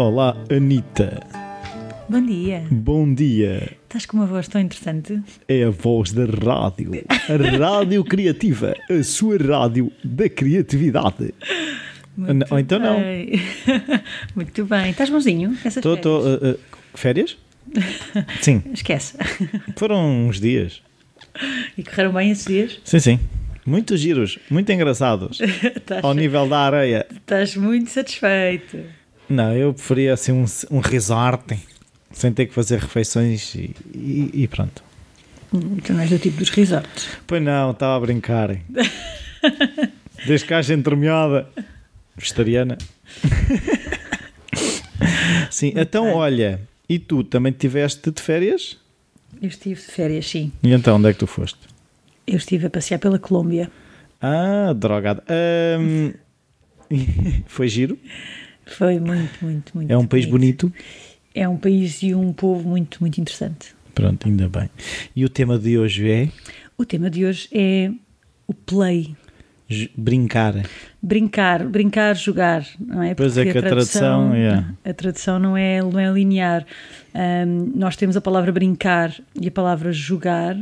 Olá, Anitta. Bom dia. Bom dia. Estás com uma voz tão interessante. É a voz da rádio. A rádio criativa. A sua rádio da criatividade. Muito Ou então não. bem. Muito bem. Estás bonzinho? Essas Estou. férias? férias? Sim. Esquece. Foram uns dias. E correram bem esses dias? Sim, sim. Muitos giros, muito engraçados. Estás, Ao nível da areia. estás muito satisfeito. Não, eu preferia assim um, um resort, sem ter que fazer refeições e, e- e pronto. Tu não és do tipo dos resorts. Pois não, estava a brincar. Desde que haja entremeada vegetariana. Sim, então olha, e tu também tiveste de férias? Eu estive de férias, sim. E então onde é que tu foste? Eu estive a passear pela Colômbia. Ah, drogada. Ahm, foi giro? Foi muito, muito, muito É um país bonito? É um país e um povo muito, muito interessante. Pronto, ainda bem. E o tema de hoje é O tema de hoje é o play. brincar. Brincar, brincar, jogar, não é? Pois é Porque que a tradução, é. a tradução não é, não é linear. Ahm, nós temos a palavra brincar e a palavra jogar,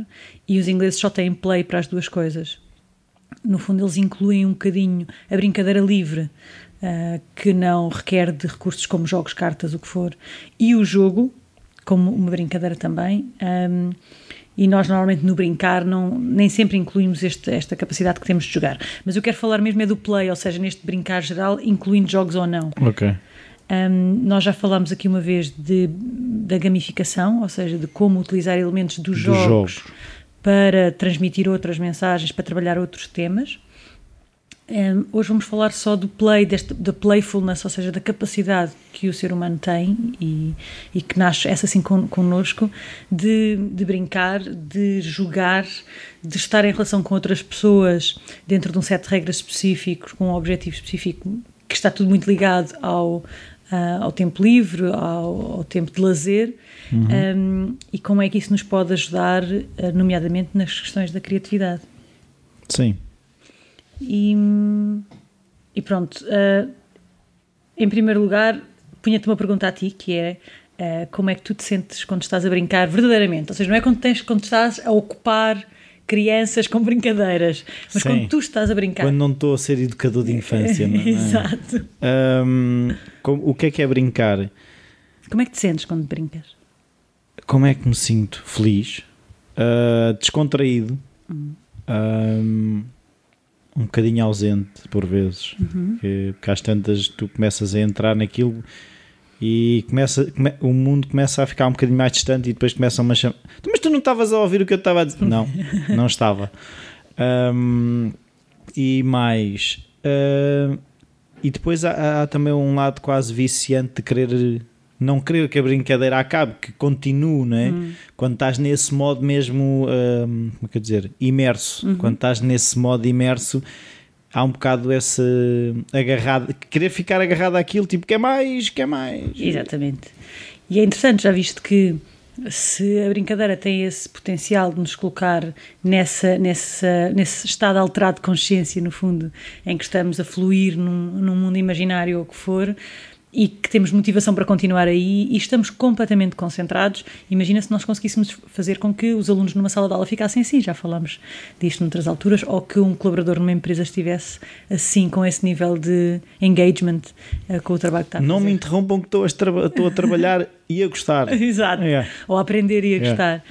e os ingleses só têm play para as duas coisas. No fundo, eles incluem um bocadinho a brincadeira livre, ah, que não requer de recursos como jogos, cartas, o que for, e o jogo, como uma brincadeira também. ahm, e nós normalmente no brincar não, nem sempre incluímos este- esta capacidade que temos de jogar. Mas eu quero falar mesmo é do play, ou seja, neste brincar geral, incluindo jogos ou não. Ok. Um, nós já falámos aqui uma vez de, da gamificação, ou seja, de como utilizar elementos dos Dos jogos, jogos. para transmitir outras mensagens, para trabalhar outros temas. Um, hoje vamos falar só do play, deste, da playfulness, ou seja, da capacidade que o ser humano tem e, e que nasce essa assim con, connosco de, de brincar, de jogar, de estar em relação com outras pessoas dentro de um set de regras específicos, com um objetivo específico, que está tudo muito ligado ao, ah, ao tempo livre, ao, ao tempo de lazer. Um, e como é que isso nos pode ajudar, ah, nomeadamente nas questões da criatividade. Sim. E, e pronto, eh, em primeiro lugar, punha-te uma pergunta a ti, que é eh, como é que tu te sentes quando estás a brincar verdadeiramente? Ou seja, não é quando, tens, quando estás a ocupar crianças com brincadeiras, mas Sim. quando tu estás a brincar. Quando não estou a ser educador de infância, não é? Exato. Ahm, como- o que é que é brincar? Como é que te sentes quando brincas? Como é que me sinto? Feliz, ah, descontraído, ahm, um bocadinho ausente por vezes, que, porque às tantas tu começas a entrar naquilo e começa, come- o mundo começa a ficar um bocadinho mais distante e depois começam a chamar. Mas tu não estavas a ouvir o que eu estava a dizer? Não, não estava. Ahm, e mais. ah, e depois há, há também um lado quase viciante de querer não querer que a brincadeira acabe, que continue, não é? Quando estás nesse modo mesmo, hum, como é que eu dizer, imerso, quando estás nesse modo imerso, há um bocado esse agarrado, querer ficar agarrado àquilo, tipo, quer mais, quer mais. Exatamente. E é interessante, já visto que se a brincadeira tem esse potencial de nos colocar nessa, nessa, nesse estado alterado de consciência, no fundo, em que estamos a fluir num, num mundo imaginário ou o que for, e que temos motivação para continuar aí e estamos completamente concentrados, imagina se nós conseguíssemos fazer com que os alunos numa sala de aula ficassem assim, já falámos disto noutras alturas, ou que um colaborador numa empresa estivesse assim, com esse nível de engagement eh, com o trabalho que está a Não fazer. me interrompam que estou a, traba- estou a trabalhar e a gostar. Exato. É. Ou a aprender e a É. gostar.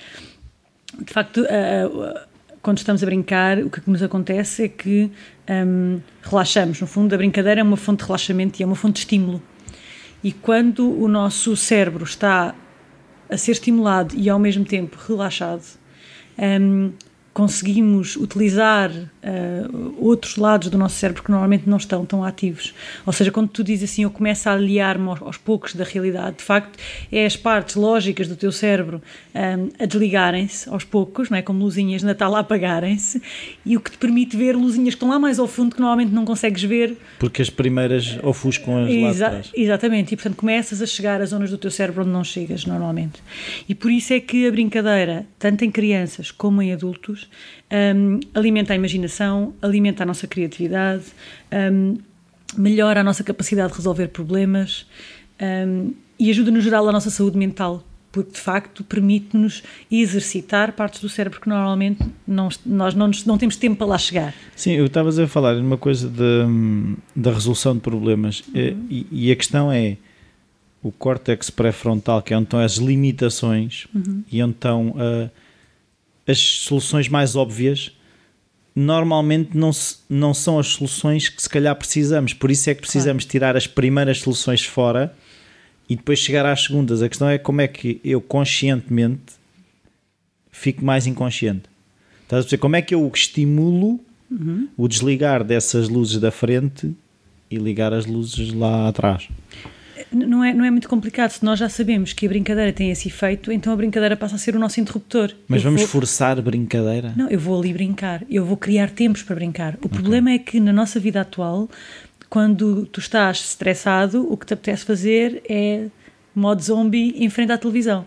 De facto, ah, quando estamos a brincar, o que nos acontece é que hum, relaxamos. No fundo, a brincadeira é uma fonte de relaxamento e é uma fonte de estímulo. E quando o nosso cérebro está a ser estimulado e ao mesmo tempo relaxado, hum, conseguimos utilizar ah, outros lados do nosso cérebro que normalmente não estão tão ativos. Ou seja, quando tu dizes assim, eu começo a aliar-me aos, aos poucos da realidade, de facto, é as partes lógicas do teu cérebro ahm, a desligarem-se aos poucos, não é? Como luzinhas de Natal a apagarem-se, e o que te permite ver luzinhas que estão lá mais ao fundo que normalmente não consegues ver Porque as primeiras ofuscam as lá Exa- trás. exatamente, e portanto começas a chegar a zonas do teu cérebro onde não chegas normalmente. E por isso é que a brincadeira, tanto em crianças como em adultos, hum, alimenta a imaginação, alimenta a nossa criatividade, hum, melhora a nossa capacidade de resolver problemas. um, e ajuda no geral a nossa saúde mental, porque de facto permite-nos exercitar partes do cérebro que normalmente não, nós não, nos, não temos tempo para lá chegar. Sim, eu estava a falar de uma coisa da resolução de problemas uhum. e, e, a questão é o córtex pré-frontal, que é onde estão as limitações uhum. e onde estão uh, as soluções mais óbvias, normalmente não, se, não são as soluções que se calhar precisamos. Por isso é que precisamos claro. tirar as primeiras soluções fora e depois chegar às segundas. A questão é como é que eu conscientemente fico mais inconsciente. Estás a perceber? Como é que eu estimulo uhum. o desligar dessas luzes da frente e ligar as luzes lá atrás? Não é, não é muito complicado. Se nós já sabemos que a brincadeira tem esse efeito, então a brincadeira passa a ser o nosso interruptor. Mas eu vamos vou... forçar a brincadeira? Não, eu vou ali brincar. Eu vou criar tempos para brincar. O okay. problema é que na nossa vida atual, quando tu estás estressado, o que te apetece fazer é modo zombie em frente à televisão.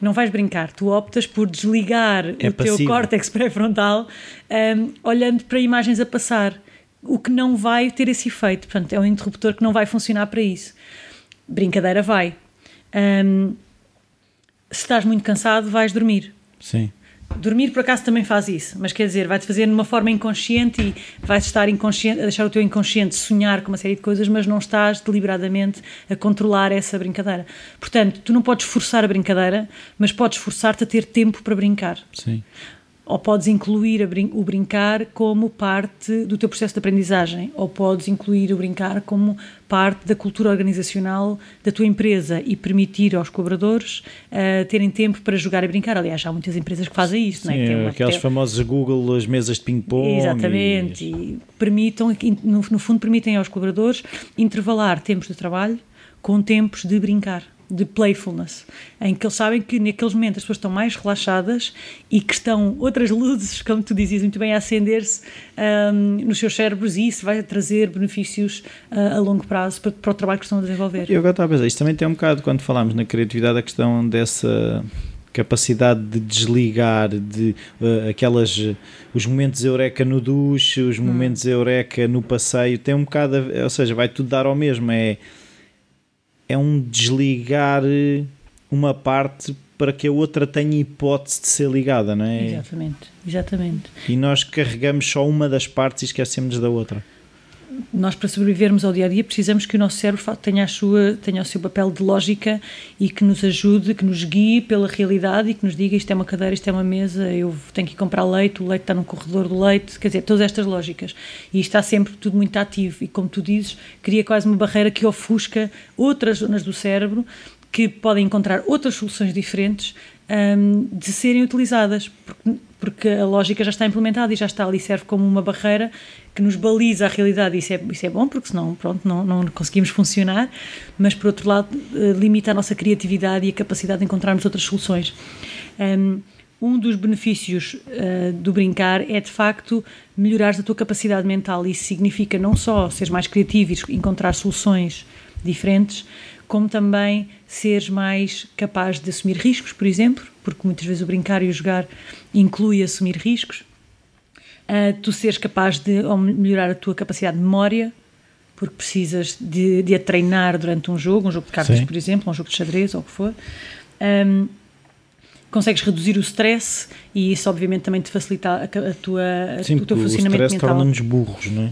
Não vais brincar, tu optas por desligar é o passivo. teu córtex pré-frontal um, olhando para imagens a passar o que não vai ter esse efeito. Portanto, é um interruptor que não vai funcionar para isso. Brincadeira vai. Um, se estás muito cansado, vais dormir. Sim. Dormir, por acaso, também faz isso, mas quer dizer, vai-te fazer de uma forma inconsciente e vais estar inconsciente, a deixar o teu inconsciente sonhar com uma série de coisas, mas não estás deliberadamente a controlar essa brincadeira. Portanto, tu não podes forçar a brincadeira, mas podes forçar-te a ter tempo para brincar. Sim ou podes incluir brin o brincar como parte do teu processo de aprendizagem, ou podes incluir o brincar como parte da cultura organizacional da tua empresa e permitir aos colaboradores uh, terem tempo para jogar e brincar. Aliás, há muitas empresas que fazem isso, Sim, não é? aquelas famosas Google, as mesas de ping-pong. Exatamente, e... e permitam, no, no fundo, permitem aos colaboradores intervalar tempos de trabalho com tempos de brincar de playfulness, em que eles sabem que naqueles momentos as pessoas estão mais relaxadas e que estão outras luzes, como tu dizias muito bem, a acender-se um, nos seus cérebros e isso vai trazer benefícios uh, a longo prazo para, para, o trabalho que estão a desenvolver. Eu agora estava a pensar, isto também tem um bocado, quando falamos na criatividade, a questão dessa capacidade de desligar, de uh, aquelas os momentos eureka no duche, os hum. momentos eureka no passeio, tem um bocado, ou seja, vai tudo dar ao mesmo, é é um desligar eh, uma parte para que a outra tenha hipótese de ser ligada, não é? Exatamente, exatamente. E nós carregamos só uma das partes e esquecemos da outra nós para sobrevivermos ao dia a dia precisamos que o nosso cérebro tenha, a sua, tenha o seu papel de lógica e que nos ajude, que nos guie pela realidade e que nos diga isto é uma cadeira, isto é uma mesa, eu tenho que ir comprar leite, o leite está no corredor do leite, quer dizer, todas estas lógicas. E está sempre tudo muito ativo. E, como tu dizes, cria quase uma barreira que ofusca outras zonas do cérebro que podem encontrar outras soluções diferentes um, de serem utilizadas, porque, porque, a lógica já está implementada e já está ali, serve como uma barreira que nos baliza a realidade. Isso é, isso é bom, porque senão pronto, não, não conseguimos funcionar, mas por outro lado, uh, limita a nossa criatividade e a capacidade de encontrarmos outras soluções. Um, dos benefícios uh, do brincar é de facto melhorar a tua capacidade mental. Isso significa não só seres mais criativo e encontrar soluções diferentes, como também seres mais capaz de assumir riscos, por exemplo, porque muitas vezes o brincar e o jogar inclui assumir riscos. Uh, tu seres capaz de melhorar a tua capacidade de memória, porque precisas de, de a treinar durante um jogo, um jogo de cartas, Sim. por exemplo, um jogo de xadrez ou o que for. Um, consegues reduzir o stress e isso obviamente também te facilita a, a tua, Sim, o teu funcionamento o stress mental. torna-nos burros, não é?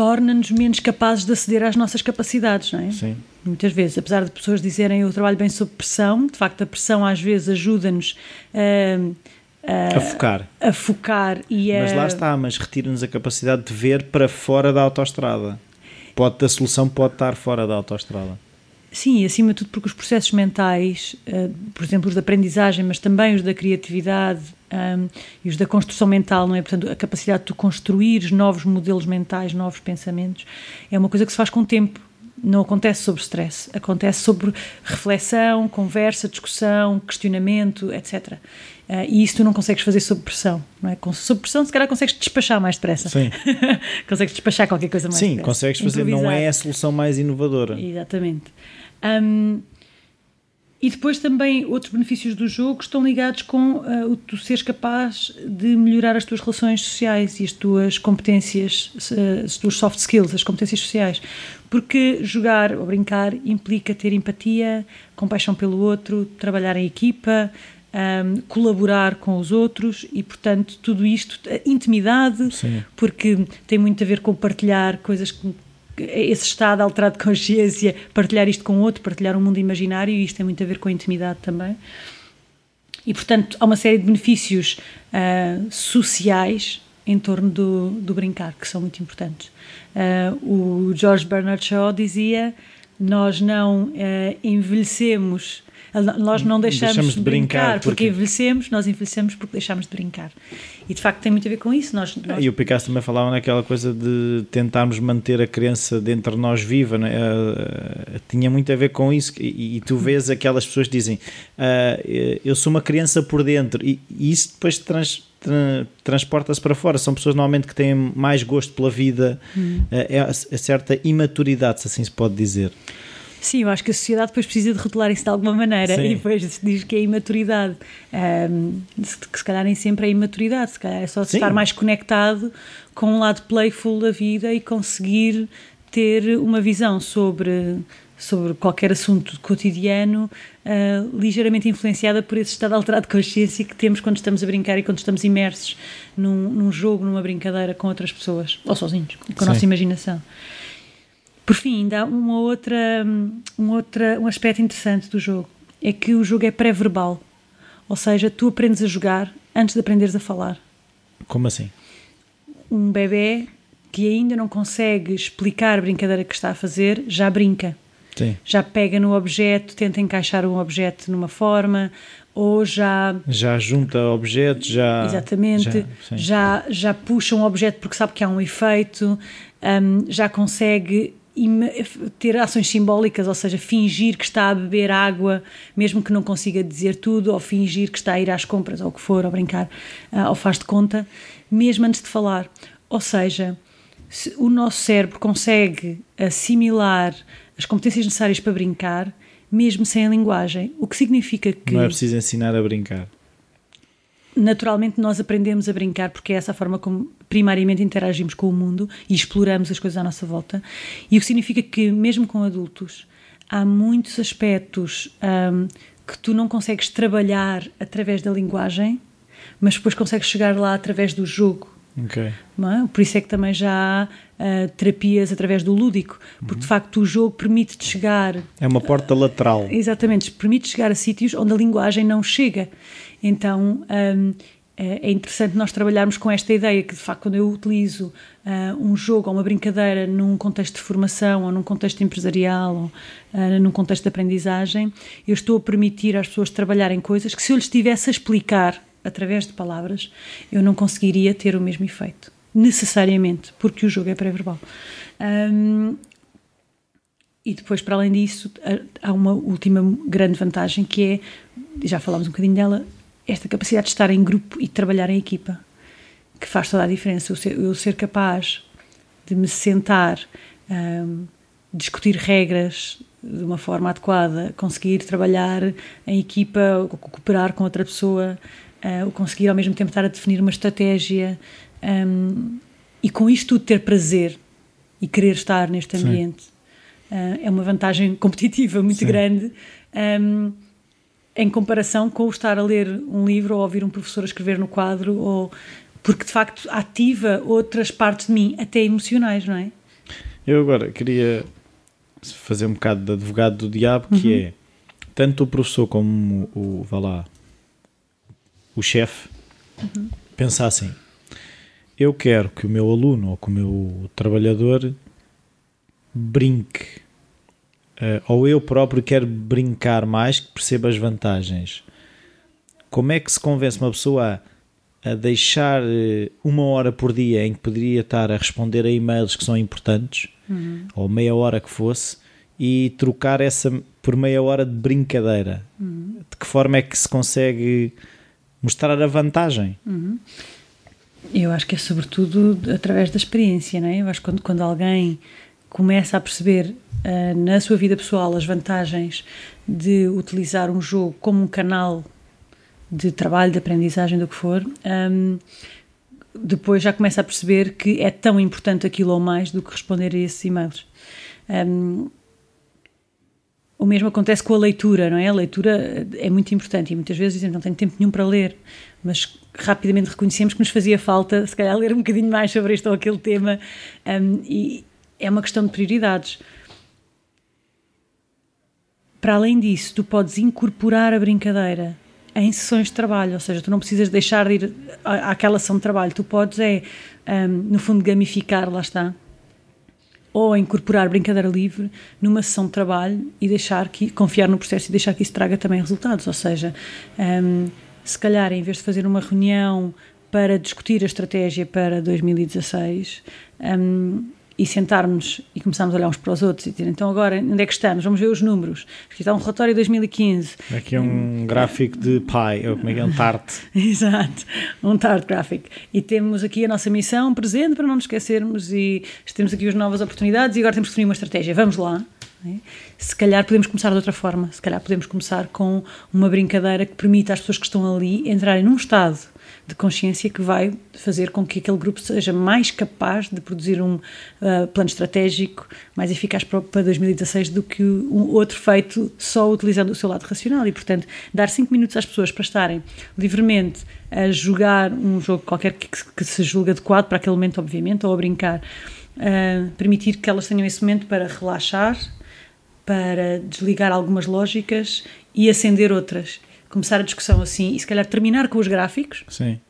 Torna-nos menos capazes de aceder às nossas capacidades, não é? Sim. Muitas vezes, apesar de pessoas dizerem eu trabalho bem sob pressão, de facto a pressão às vezes ajuda-nos a, a, a, focar. A focar e a... Mas lá está, mas retira-nos a capacidade de ver para fora da autoestrada. Pode, a solução pode estar fora da autoestrada. Sim, acima de tudo porque os processos mentais, uh, por exemplo os da aprendizagem, mas também os da criatividade um, e os da construção mental, não é? Portanto, a capacidade de tu construir novos modelos mentais, novos pensamentos, é uma coisa que se faz com o tempo. Não acontece sobre stress, acontece sobre reflexão, conversa, discussão, questionamento, etc. Uh, e isso tu não consegues fazer sob pressão, não é? Com, sob pressão, se calhar consegues despachar mais depressa. Sim. consegues despachar qualquer coisa mais Sim, depressa. consegues fazer, Improvisar. não é a solução mais inovadora. Exatamente. Um, e depois também outros benefícios do jogo estão ligados com uh, o tu seres capaz de melhorar as tuas relações sociais e as tuas competências, uh, as tuas soft skills, as competências sociais. Porque jogar ou brincar implica ter empatia, compaixão pelo outro, trabalhar em equipa, um, colaborar com os outros e, portanto, tudo isto, intimidade, Sim. porque tem muito a ver com partilhar coisas que esse estado alterado de consciência, partilhar isto com outro, partilhar um mundo imaginário, e isto tem muito a ver com a intimidade também. E, portanto, há uma série de benefícios uh, sociais em torno do, do, brincar, que são muito importantes. Uh, o George Bernard Shaw dizia: Nós não uh, envelhecemos nós não deixamos, deixamos de brincar, brincar porque... porque envelhecemos, nós envelhecemos porque deixamos de brincar. E de facto tem muito a ver com isso. Nós, nós... E o Picasso também falava naquela coisa de tentarmos manter a criança dentro de nós viva, né? uh, tinha muito a ver com isso. E, e tu vês aquelas pessoas que dizem: uh, Eu sou uma criança por dentro, e, e isso depois trans, transporta-se para fora. São pessoas normalmente que têm mais gosto pela vida, hum. uh, é, é certa imaturidade, se assim se pode dizer. Sim, eu acho que a sociedade depois precisa de rotular isso de alguma maneira Sim. e depois se diz que é imaturidade. Um, que se calhar nem sempre é imaturidade, se calhar é só estar mais conectado com um lado playful da vida e conseguir ter uma visão sobre, sobre qualquer assunto cotidiano uh, ligeiramente influenciada por esse estado alterado de consciência que temos quando estamos a brincar e quando estamos imersos num, num jogo, numa brincadeira com outras pessoas ou sozinhos, com a Sim. nossa imaginação. Por fim, ainda há uma outra, um, outra, um aspecto interessante do jogo, é que o jogo é pré-verbal, ou seja, tu aprendes a jogar antes de aprenderes a falar. Como assim? Um bebê que ainda não consegue explicar a brincadeira que está a fazer, já brinca. Sim. Já pega no objeto, tenta encaixar um objeto numa forma, ou já já junta objetos já exatamente já, já, já puxa um objeto porque sabe que há um efeito um, já consegue ter ações simbólicas, ou seja, fingir que está a beber água, mesmo que não consiga dizer tudo, ou fingir que está a ir às compras, ou o que for, ou brincar, uh, ou faz de conta, mesmo antes de falar. Ou seja, o nosso cérebro consegue assimilar as competências necessárias para brincar, mesmo sem a linguagem, o que significa que. Não é preciso ensinar a brincar naturalmente nós aprendemos a brincar porque é essa a forma como primariamente interagimos com o mundo e exploramos as coisas à nossa volta. E o que significa que, mesmo com adultos, há muitos aspectos um, que tu não consegues trabalhar através da linguagem, mas depois consegues chegar lá através do jogo. Okay. É? Por isso é que também já há uh, terapias através do lúdico, porque uhum. de facto o jogo permite-te chegar. É uma porta uh, lateral. Exatamente, permite chegar a sítios onde a linguagem não chega. Então um, é, é interessante nós trabalharmos com esta ideia que, de facto, quando eu utilizo uh, um jogo ou uma brincadeira num contexto de formação ou num contexto empresarial ou uh, num contexto de aprendizagem, eu estou a permitir às pessoas trabalharem coisas que, se eu lhes estivesse a explicar através de palavras, eu não conseguiria ter o mesmo efeito, necessariamente, porque o jogo é pré-verbal. Um, e depois, para além disso, há uma última grande vantagem que é, já falámos um bocadinho dela, esta capacidade de estar em grupo e de trabalhar em equipa, que faz toda a diferença. Eu ser, eu ser capaz de me sentar, um, discutir regras de uma forma adequada, conseguir trabalhar em equipa, cooperar com outra pessoa, uh, conseguir ao mesmo tempo estar a definir uma estratégia um, e com isto tudo ter prazer e querer estar neste ambiente uh, é uma vantagem competitiva muito Sim. grande. Um, em comparação com o estar a ler um livro ou ouvir um professor escrever no quadro, ou porque de facto ativa outras partes de mim, até emocionais, não é? Eu agora queria fazer um bocado de advogado do diabo, que uhum. é tanto o professor como o, vá lá, o chefe, uhum. pensassem: eu quero que o meu aluno ou que o meu trabalhador brinque uh, ou eu próprio quero brincar mais que perceba as vantagens. Como é que se convence uma pessoa a, a deixar uh, uma hora por dia em que poderia estar a responder a e-mails que são importantes, uhum. ou meia hora que fosse, e trocar essa por meia hora de brincadeira? Uhum. De que forma é que se consegue mostrar a vantagem? Uhum. Eu acho que é sobretudo através da experiência, não é? Eu acho que quando, quando alguém começa a perceber uh, na sua vida pessoal as vantagens de utilizar um jogo como um canal de trabalho, de aprendizagem, do que for, um, depois já começa a perceber que é tão importante aquilo ou mais do que responder a esses e-mails. Um, o mesmo acontece com a leitura, não é? A leitura é muito importante e muitas vezes dizem não tenho tempo nenhum para ler, mas rapidamente reconhecemos que nos fazia falta, se calhar, ler um bocadinho mais sobre este ou aquele tema um, e é uma questão de prioridades. Para além disso, tu podes incorporar a brincadeira em sessões de trabalho, ou seja, tu não precisas deixar de ir àquela sessão de trabalho, tu podes é, um, no fundo, gamificar, lá está, ou incorporar brincadeira livre numa sessão de trabalho e deixar que, confiar no processo e deixar que isso traga também resultados, ou seja, um, se calhar em vez de fazer uma reunião para discutir a estratégia para 2016, um, e sentarmos e começarmos a olhar uns para os outros e dizer, então agora onde é que estamos? Vamos ver os números. Aqui está um relatório de 2015. Aqui é um gráfico de pi, ou como é que é? Um TART. Exato, um TART gráfico. E temos aqui a nossa missão presente para não nos esquecermos e temos aqui as novas oportunidades e agora temos que definir uma estratégia. Vamos lá. É? Se calhar podemos começar de outra forma, se calhar podemos começar com uma brincadeira que permita às pessoas que estão ali entrarem num estado de consciência que vai fazer com que aquele grupo seja mais capaz de produzir um uh, plano estratégico mais eficaz para, para 2016 do que um outro feito só utilizando o seu lado racional. E, portanto, dar 5 minutos às pessoas para estarem livremente a jogar um jogo qualquer que, que se julgue adequado para aquele momento, obviamente, ou a brincar, uh, permitir que elas tenham esse momento para relaxar, para desligar algumas lógicas e acender outras começar a discussão assim e se calhar terminar com os gráficos. Sim.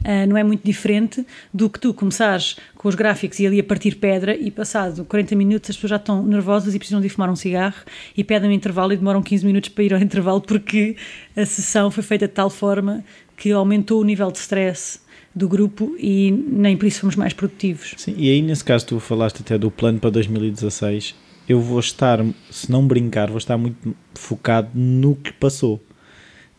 Uh, não é muito diferente do que tu começares com os gráficos e ali a partir pedra e passado 40 minutos as pessoas já estão nervosas e precisam de ir fumar um cigarro e pedem um intervalo e demoram 15 minutos para ir ao intervalo porque a sessão foi feita de tal forma que aumentou o nível de stress do grupo e nem por isso fomos mais produtivos. Sim, e aí nesse caso tu falaste até do plano para 2016 eu vou estar, se não brincar, vou estar muito focado no que passou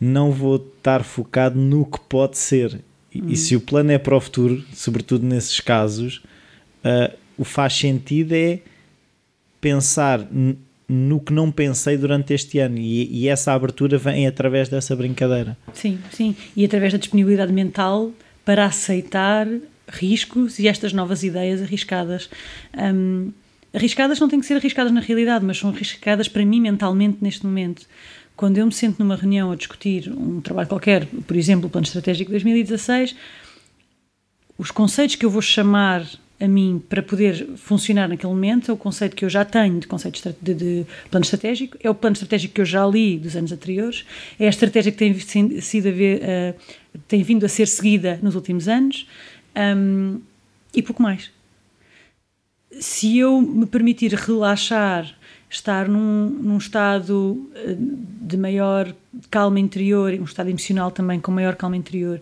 não vou estar focado no que pode ser. E, e se o plano é para o futuro, sobretudo nesses casos, uh, o faz sentido é pensar no que não pensei durante este ano e, e, essa abertura vem através dessa brincadeira. Sim, sim, e através da disponibilidade mental para aceitar riscos e estas novas ideias arriscadas. Um, arriscadas não têm que ser arriscadas na realidade, mas são arriscadas para mim mentalmente neste momento quando eu me sento numa reunião a discutir um trabalho qualquer, por exemplo, o Plano Estratégico 2016, os conceitos que eu vou chamar a mim para poder funcionar naquele momento é o conceito que eu já tenho de conceito de, de, plano estratégico, é o plano estratégico que eu já li dos anos anteriores, é a estratégia que tem, sido ver, uh, tem vindo a ser seguida nos últimos anos um, e pouco mais. Se eu me permitir relaxar estar num, num estado eh, de maior calma interior, um estado emocional também com maior calma interior,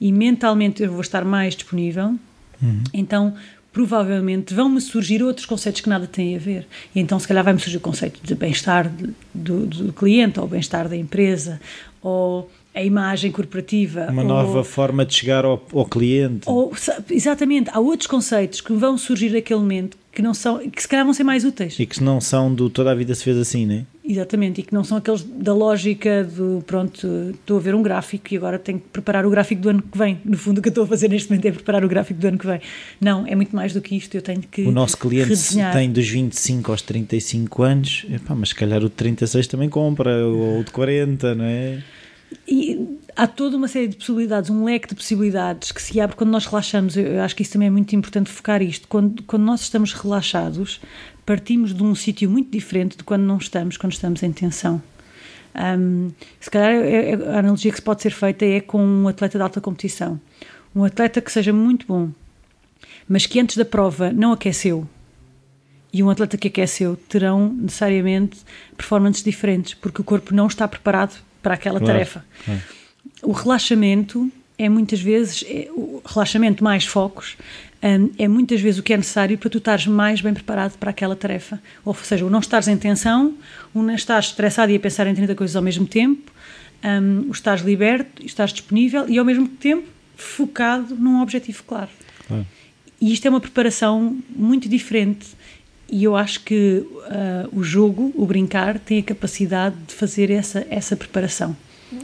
e mentalmente eu vou estar mais disponível, uhum. então provavelmente vão-me surgir outros conceitos que nada têm a ver. E então, se calhar, vai-me surgir o conceito de bem-estar do, do cliente, ou bem-estar da empresa, ou a imagem corporativa. Uma ou, nova forma de chegar ao, ao cliente. Ou, exatamente, há outros conceitos que vão surgir naquele momento que não são, que se calhar vão ser mais úteis. E que não são do toda a vida se fez assim, não é? Exatamente, e que não são aqueles da lógica do pronto, estou a ver um gráfico e agora tenho que preparar o gráfico do ano que vem. No fundo, o que eu estou a fazer neste momento é preparar o gráfico do ano que vem. Não, é muito mais do que isto, eu tenho que. O nosso cliente redesenhar. tem dos 25 aos 35 anos, epá, mas se calhar o de 36 também compra, ou o de 40, não é? E há toda uma série de possibilidades, um leque de possibilidades que se abre quando nós relaxamos. Eu, acho que isso também é muito importante focar isto. Quando, quando nós estamos relaxados, partimos de um sítio muito diferente de quando não estamos, quando estamos em tensão. Um, se calhar é, é, a analogia que se pode ser feita é com um atleta de alta competição. Um atleta que seja muito bom, mas que antes da prova não aqueceu, e um atleta que aqueceu terão necessariamente performances diferentes, porque o corpo não está preparado para aquela claro, tarefa. Claro. O relaxamento é muitas vezes, é, o relaxamento mais focos, um, é muitas vezes o que é necessário para tu estares mais bem preparado para aquela tarefa. Ou seja, o não estares em tensão, o não estás estressado e a pensar em 30 coisas ao mesmo tempo, um, o estás liberto, estás disponível e ao mesmo tempo focado num objetivo claro. claro. E isto é uma preparação muito diferente e eu acho que uh, o jogo, o brincar, tem a capacidade de fazer essa, essa preparação.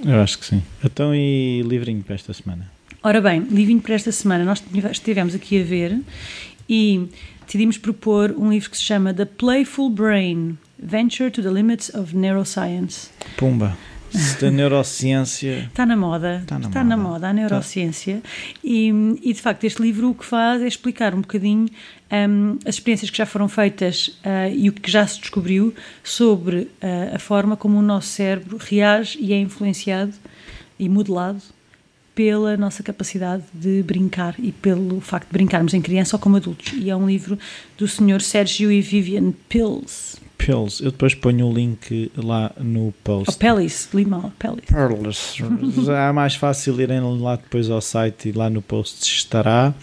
Eu acho que sim. Então, e livrinho para esta semana? Ora bem, livrinho para esta semana, nós estivemos aqui a ver e decidimos propor um livro que se chama The Playful Brain Venture to the Limits of Neuroscience. Pumba! Da neurociência. Está na moda. Está na, está moda. na moda, a neurociência. E, e, de facto, este livro o que faz é explicar um bocadinho um, as experiências que já foram feitas uh, e o que já se descobriu sobre uh, a forma como o nosso cérebro reage e é influenciado e modelado pela nossa capacidade de brincar e pelo facto de brincarmos em criança ou como adultos. E é um livro do Sr. Sérgio e Vivian Pills. Pills. Eu depois ponho o link lá no post. Oh, Pelis, limão, Pelis. Pearls. é mais fácil irem lá depois ao site e lá no post estará.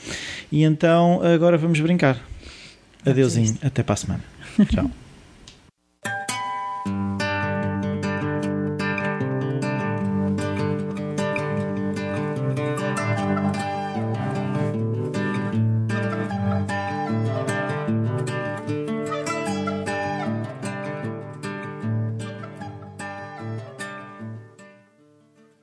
E então agora vamos brincar. Adeusinho, até para a semana. Tchau.